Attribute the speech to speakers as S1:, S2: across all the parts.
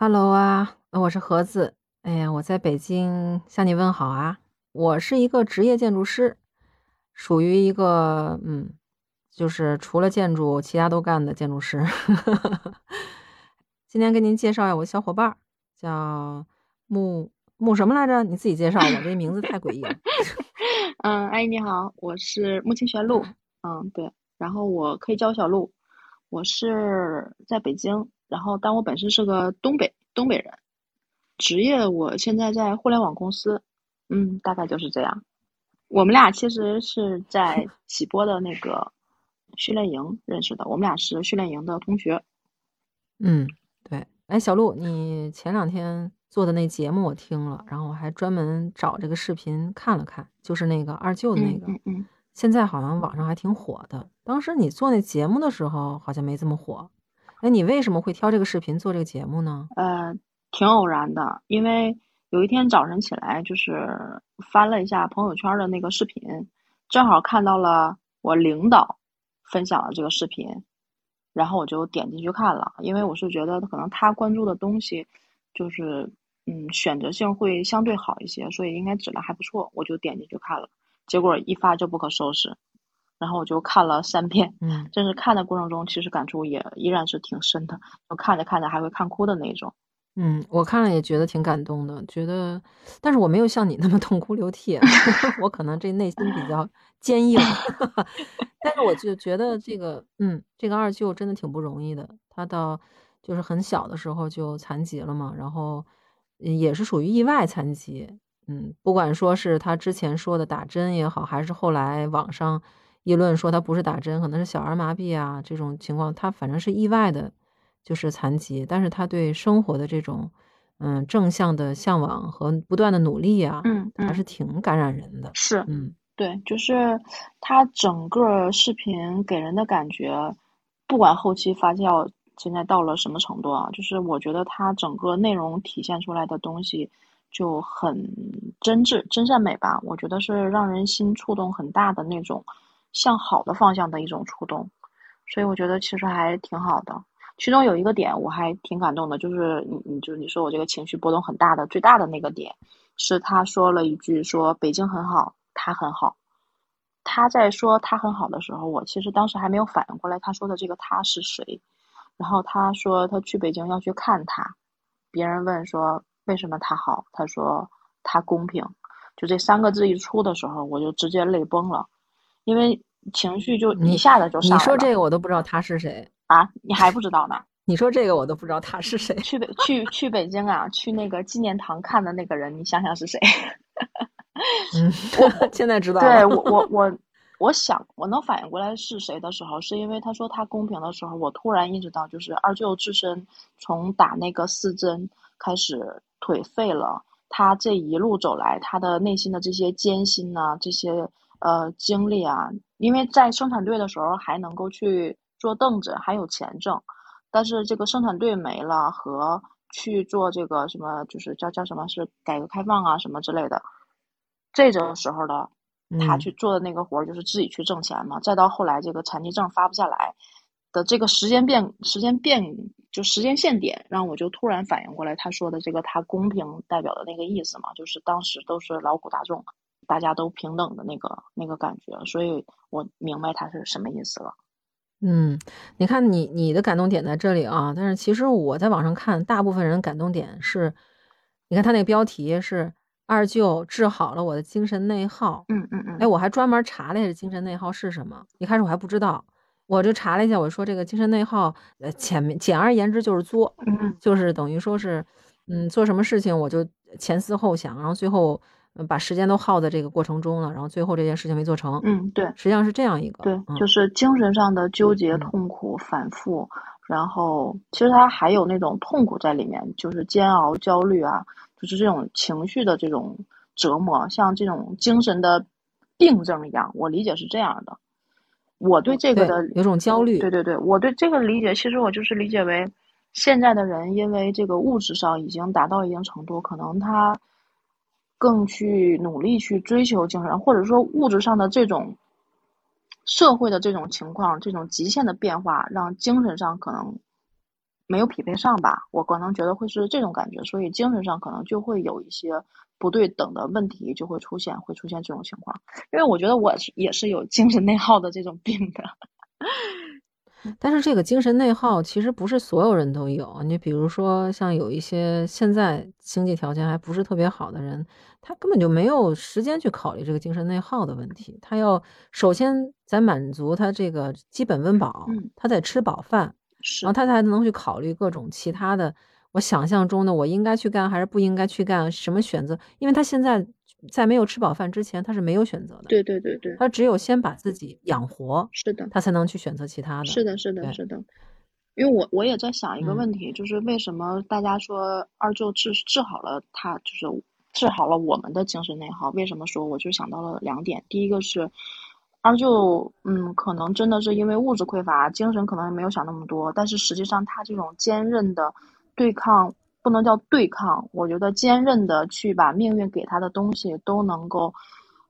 S1: Hello 啊，我是盒子。哎呀，我在北京向你问好啊。我是一个职业建筑师，属于一个嗯，就是除了建筑其他都干的建筑师。今天跟您介绍一下我的小伙伴，叫木木什么来着？你自己介绍吧，这名字太诡异了。
S2: 嗯，阿姨你好，我是木青玄露。嗯，对，然后我可以叫我小鹿。我是在北京。然后，但我本身是个东北东北人，职业我现在在互联网公司，嗯，大概就是这样。我们俩其实是在 喜播的那个训练营认识的，我们俩是训练营的同学。
S1: 嗯，对。哎，小鹿，你前两天做的那节目我听了，然后我还专门找这个视频看了看，就是那个二舅的那个，
S2: 嗯嗯，
S1: 现在好像网上还挺火的。当时你做那节目的时候，好像没这么火。哎，你为什么会挑这个视频做这个节目呢？
S2: 呃，挺偶然的，因为有一天早晨起来，就是翻了一下朋友圈的那个视频，正好看到了我领导分享了这个视频，然后我就点进去看了，因为我是觉得可能他关注的东西，就是嗯选择性会相对好一些，所以应该质量还不错，我就点进去看了，结果一发就不可收拾。然后我就看了三遍，
S1: 嗯，
S2: 真是看的过程中，其实感触也依然是挺深的，就看着看着还会看哭的那种。
S1: 嗯，我看了也觉得挺感动的，觉得，但是我没有像你那么痛哭流涕，我可能这内心比较坚硬，但是我就觉得这个，嗯，这个二舅真的挺不容易的，他到就是很小的时候就残疾了嘛，然后也是属于意外残疾，嗯，不管说是他之前说的打针也好，还是后来网上。议论说他不是打针，可能是小儿麻痹啊，这种情况他反正是意外的，就是残疾，但是他对生活的这种嗯正向的向往和不断的努力啊，
S2: 嗯，
S1: 还是挺感染人的。
S2: 是，
S1: 嗯，
S2: 对，就是他整个视频给人的感觉，不管后期发酵现在到了什么程度啊，就是我觉得他整个内容体现出来的东西就很真挚、真善美吧，我觉得是让人心触动很大的那种。向好的方向的一种触动，所以我觉得其实还挺好的。其中有一个点我还挺感动的，就是你，你就是你说我这个情绪波动很大的最大的那个点，是他说了一句说北京很好，他很好。他在说他很好的时候，我其实当时还没有反应过来他说的这个他是谁。然后他说他去北京要去看他，别人问说为什么他好，他说他公平。就这三个字一出的时候，我就直接泪崩了。因为情绪就一下子就上
S1: 来了。你说这个我都不知道他是谁
S2: 啊？你还不知道呢？
S1: 你说这个我都不知道他是谁。
S2: 去北去去北京啊，去那个纪念堂看的那个人，你想想是谁？
S1: 嗯，我 现在知道。
S2: 对我我我我想我能反应过来是谁的时候，是因为他说他公平的时候，我突然意识到，就是二舅自身从打那个四针开始腿废了，他这一路走来，他的内心的这些艰辛呐，这些。呃，经历啊，因为在生产队的时候还能够去坐凳子，还有钱挣，但是这个生产队没了，和去做这个什么，就是叫叫什么是改革开放啊什么之类的，这个时候的他去做的那个活儿就是自己去挣钱嘛。再到后来这个残疾证发不下来的这个时间变时间变就时间线点，让我就突然反应过来，他说的这个他公平代表的那个意思嘛，就是当时都是劳苦大众。大家都平等的那个那个感觉，所以我明白他是什么意思了。
S1: 嗯，你看你你的感动点在这里啊，但是其实我在网上看，大部分人感动点是，你看他那个标题是二舅治好了我的精神内耗。
S2: 嗯嗯嗯。
S1: 哎，我还专门查了一下精神内耗是什么，一开始我还不知道，我就查了一下，我说这个精神内耗，呃，前面简而言之就是作，就是等于说是，嗯，做什么事情我就前思后想，然后最后。把时间都耗在这个过程中了，然后最后这件事情没做成。
S2: 嗯，对，
S1: 实际上是这样一个。
S2: 对，就是精神上的纠结、痛苦、反复，然后其实他还有那种痛苦在里面，就是煎熬、焦虑啊，就是这种情绪的这种折磨，像这种精神的病症一样。我理解是这样的。我对这个的
S1: 有种焦虑。
S2: 对对对，我对这个理解，其实我就是理解为，现在的人因为这个物质上已经达到一定程度，可能他。更去努力去追求精神，或者说物质上的这种社会的这种情况，这种极限的变化，让精神上可能没有匹配上吧，我可能觉得会是这种感觉，所以精神上可能就会有一些不对等的问题就会出现，会出现这种情况。因为我觉得我是也是有精神内耗的这种病的。
S1: 但是这个精神内耗其实不是所有人都有，你比如说像有一些现在经济条件还不是特别好的人，他根本就没有时间去考虑这个精神内耗的问题。他要首先在满足他这个基本温饱，他在吃饱饭，然后他才能去考虑各种其他的。我想象中的我应该去干还是不应该去干，什么选择？因为他现在。在没有吃饱饭之前，他是没有选择的。
S2: 对对对对，
S1: 他只有先把自己养活，
S2: 是的，
S1: 他才能去选择其他的。
S2: 是的，是的，是的。因为我我也在想一个问题，就是为什么大家说二舅治治好了他，就是治好了我们的精神内耗？为什么说我就想到了两点？第一个是他就，嗯，可能真的是因为物质匮乏，精神可能也没有想那么多，但是实际上他这种坚韧的对抗。不能叫对抗，我觉得坚韧的去把命运给他的东西都能够，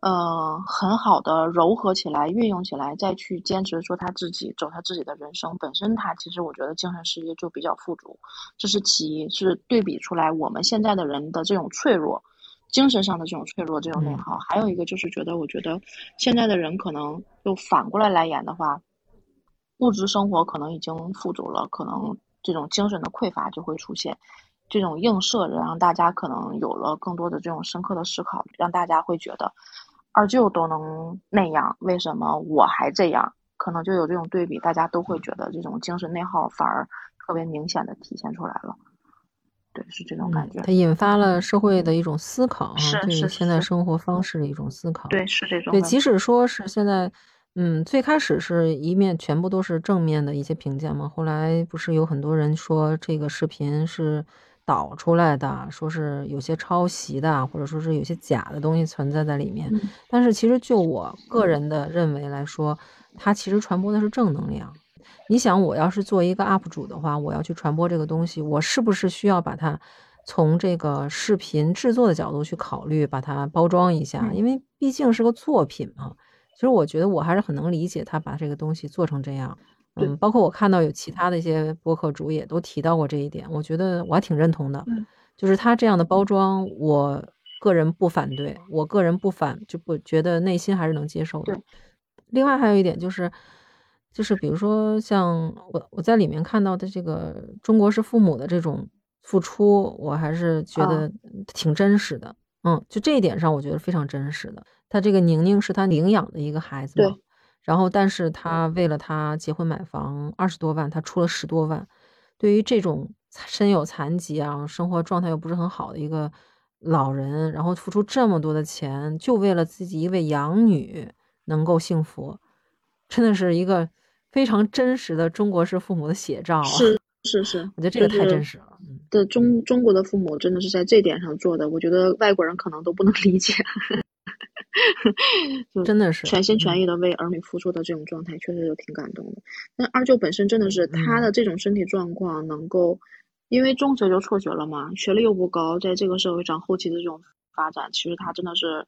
S2: 呃，很好的柔合起来、运用起来，再去坚持说他自己走他自己的人生。本身他其实我觉得精神世界就比较富足，这是其一，是对比出来我们现在的人的这种脆弱，精神上的这种脆弱、这种内耗。还有一个就是觉得，我觉得现在的人可能就反过来来言的话，物质生活可能已经富足了，可能这种精神的匮乏就会出现。这种映射着，让大家可能有了更多的这种深刻的思考，让大家会觉得二舅都能那样，为什么我还这样？可能就有这种对比，大家都会觉得这种精神内耗反而特别明显的体现出来了。对，是这种感觉。
S1: 它引发了社会的一种思考，
S2: 是
S1: 对现在生活方式的一种思考。
S2: 对，是这种。
S1: 对，即使说是现在，嗯，最开始是一面全部都是正面的一些评价嘛，后来不是有很多人说这个视频是。导出来的，说是有些抄袭的，或者说是有些假的东西存在在里面。但是其实就我个人的认为来说，它其实传播的是正能量。你想，我要是做一个 UP 主的话，我要去传播这个东西，我是不是需要把它从这个视频制作的角度去考虑，把它包装一下？因为毕竟是个作品嘛。其实我觉得我还是很能理解他把这个东西做成这样。嗯，包括我看到有其他的一些播客主也都提到过这一点，我觉得我还挺认同的。
S2: 嗯，
S1: 就是他这样的包装，我个人不反对，我个人不反就不觉得内心还是能接受的。另外还有一点就是，就是比如说像我我在里面看到的这个中国式父母的这种付出，我还是觉得挺真实的。嗯，就这一点上，我觉得非常真实的。他这个宁宁是他领养的一个孩子嘛。然后，但是他为了他结婚买房二十多万，他出了十多万。对于这种身有残疾啊，生活状态又不是很好的一个老人，然后付出这么多的钱，就为了自己一位养女能够幸福，真的是一个非常真实的中国式父母的写照啊。
S2: 是是是，
S1: 我觉得这个太真实了。
S2: 的中中国的父母真的是在这点上做的，我觉得外国人可能都不能理解。就
S1: 真的是
S2: 全心全意的为儿女付出的这种状态，确实就挺感动的。那二舅本身真的是他的这种身体状况，能够因为中学就辍学了嘛，学历又不高，在这个社会上后期的这种发展，其实他真的是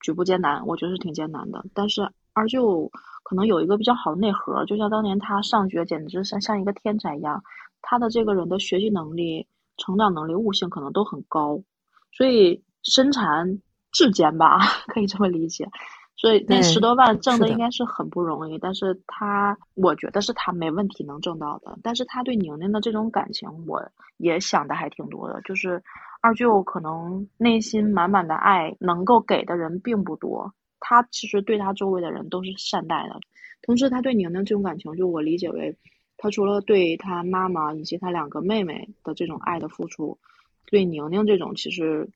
S2: 举步艰难，我觉得是挺艰难的。但是二舅可能有一个比较好的内核，就像当年他上学，简直像像一个天才一样。他的这个人的学习能力、成长能力、悟性可能都很高，所以身残。志坚吧，可以这么理解。所以那十多万挣的应该是很不容易，但是他，我觉得是他没问题能挣到的。但是他对宁宁的这种感情，我也想的还挺多的。就是二舅可能内心满满的爱，能够给的人并不多。他其实对他周围的人都是善待的。同时，他对宁宁这种感情，就我理解为，他除了对他妈妈以及他两个妹妹的这种爱的付出，对宁宁这种其实。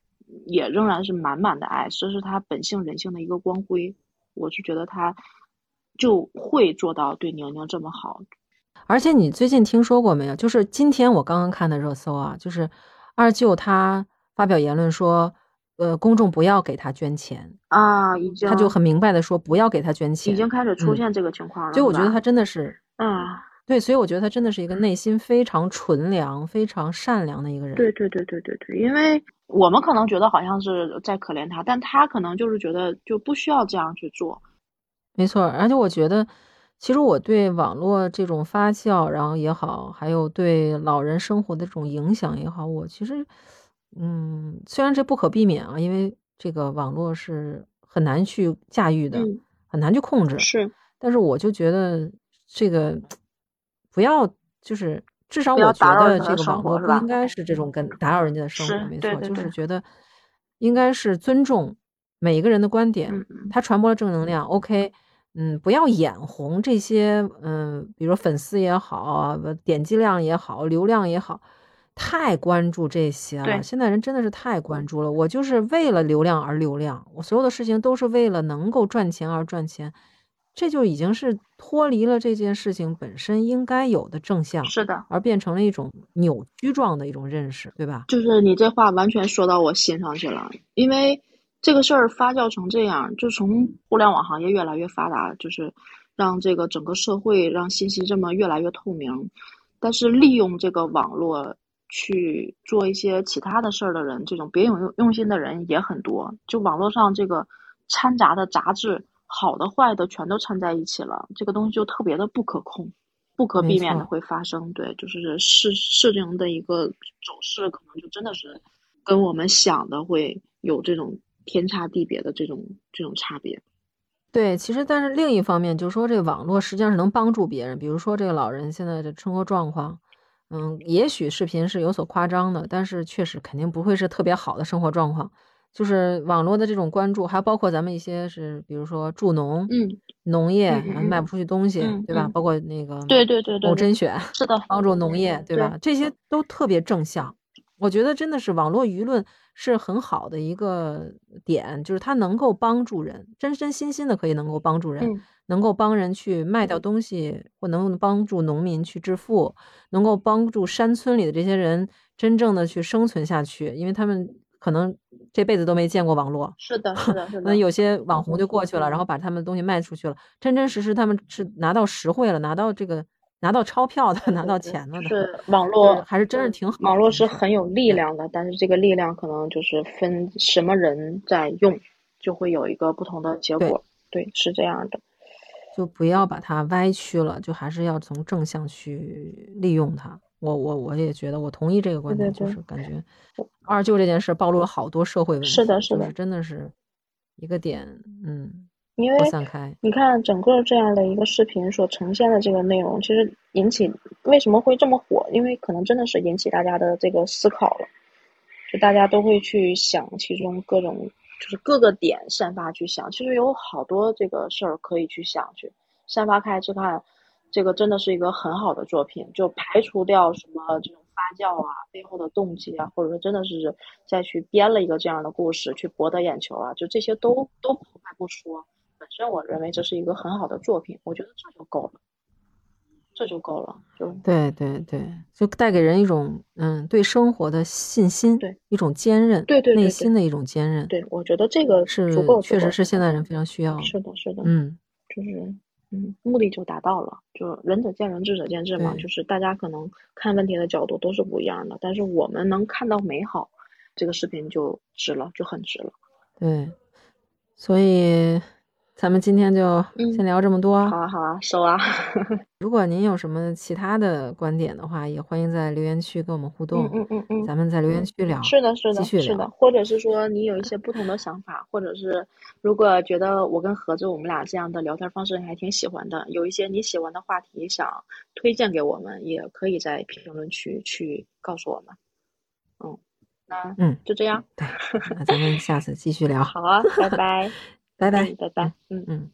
S2: 也仍然是满满的爱，这是他本性人性的一个光辉。我是觉得他就会做到对宁宁这么好。
S1: 而且你最近听说过没有？就是今天我刚刚看的热搜啊，就是二舅他发表言论说，呃，公众不要给他捐钱
S2: 啊，已经
S1: 他就很明白的说不要给他捐钱，
S2: 已经开始出现这个情况了。
S1: 所以我觉得他真的是，
S2: 嗯。
S1: 对，所以我觉得他真的是一个内心非常纯良、非常善良的一个人。
S2: 对对对对对对，因为我们可能觉得好像是在可怜他，但他可能就是觉得就不需要这样去做。
S1: 没错，而且我觉得其实我对网络这种发酵，然后也好，还有对老人生活的这种影响也好，我其实，嗯，虽然这不可避免啊，因为这个网络是很难去驾驭的，
S2: 嗯，
S1: 很难去控制。
S2: 是，
S1: 但是我就觉得这个不要，就是至少我觉得这个网络不应该是这种跟打扰人家的生活，没错，就是觉得应该是尊重每一个人的观点，
S2: 嗯嗯
S1: 他传播了正能量，OK，嗯，不要眼红这些，嗯，比如粉丝也好点击量也好，流量也好，太关注这些了。现在人真的是太关注了。我就是为了流量而流量，我所有的事情都是为了能够赚钱而赚钱，这就已经是脱离了这件事情本身应该有的正向，
S2: 是的，
S1: 而变成了一种扭曲状的一种认识，对吧？
S2: 就是你这话完全说到我心上去了，因为这个事儿发酵成这样，就从互联网行业越来越发达，就是让这个整个社会让信息这么越来越透明，但是利用这个网络去做一些其他的事儿的人，这种别有用用心的人也很多。就网络上这个掺杂的杂质，好的坏的全都掺在一起了，这个东西就特别的不可控。不可避免的会发生，对，就是事事情的一个走势，可能就真的是跟我们想的会有这种天差地别的这种这种差别。
S1: 对，其实但是另一方面，就是说这个网络实际上是能帮助别人，比如说这个老人现在的生活状况，嗯，也许视频是有所夸张的，但是确实肯定不会是特别好的生活状况。就是网络的这种关注，还包括咱们一些是，比如说助农、
S2: 嗯，
S1: 农业，卖不出去东西，
S2: 嗯
S1: 对吧？
S2: 嗯
S1: 包括那个
S2: 对对对对对
S1: 某甄选，
S2: 是的，
S1: 帮助农业，对
S2: 对
S1: 吧？这些都特别正向。我觉得真的是网络舆论是很好的一个点，就是它能够帮助人，真真心心的可以能够帮助人，
S2: 嗯
S1: 能够帮人去卖掉东西，或能帮助农民去致富，能够帮助山村里的这些人真正的去生存下去，因为他们可能这辈子都没见过网络，
S2: 是的，是的，是的那，
S1: 有些网红就过去了，然后把他们的东西卖出去了，真真实实他们是拿到实惠了，拿到这个拿到钞票的，拿到钱了的，
S2: 是网络
S1: 还是真是挺好的。
S2: 网络是很有力量的，但是这个力量可能就是分什么人在用，就会有一个不同的结
S1: 对
S2: 果。对，是这样的。
S1: 就不要把它歪曲了，就还是要从正向去利用它。我我我也觉得，我同意这个观点，
S2: 对对
S1: 就是感觉二舅这件事暴露了好多社会问题，
S2: 是的是的
S1: 就是真的是一个点，嗯，
S2: 因为
S1: 散开，
S2: 你看整个这样的一个视频所呈现的这个内容，其实引起为什么会这么火？因为可能真的是引起大家的这个思考了，就大家都会去想其中各种就是各个点散发去想，其实有好多这个事儿可以去想去散发开去看，这个真的是一个很好的作品，就排除掉什么这种发酵啊背后的动机啊，或者说真的是再去编了一个这样的故事去博得眼球啊，就这些都都不不说。本身我认为这是一个很好的作品，我觉得这就够了，这就够了，就
S1: 对对对，就带给人一种嗯对生活的信心，
S2: 对
S1: 一种坚韧，
S2: 对对
S1: 内心的一种坚韧，
S2: 对我觉得这个
S1: 是
S2: 足够，
S1: 确实是现代人非常需要，
S2: 是的，是的，
S1: 嗯，
S2: 就是嗯，目的就达到了，就仁者见仁，智者见智嘛，就是大家可能看问题的角度都是不一样的，但是我们能看到美好，这个视频就值了，就很值了。
S1: 对，所以咱们今天就
S2: 嗯
S1: 先聊这么多。
S2: 好啊，好啊，收啊。
S1: 如果您有什么其他的观点的话，也欢迎在留言区跟我们互动。
S2: 嗯嗯嗯嗯，
S1: 咱们在留言区聊。
S2: 是的，是的，是的，或者是说你有一些不同的想法，或者是如果觉得我跟盒子我们俩这样的聊天方式你还挺喜欢的，有一些你喜欢的话题想推荐给我们，也可以在评论区去告诉我们。嗯，那
S1: 嗯，
S2: 就这样，
S1: 对，那咱们下次继续聊。
S2: 好啊，拜拜，
S1: 拜拜
S2: 嗯，拜拜，嗯。
S1: 嗯。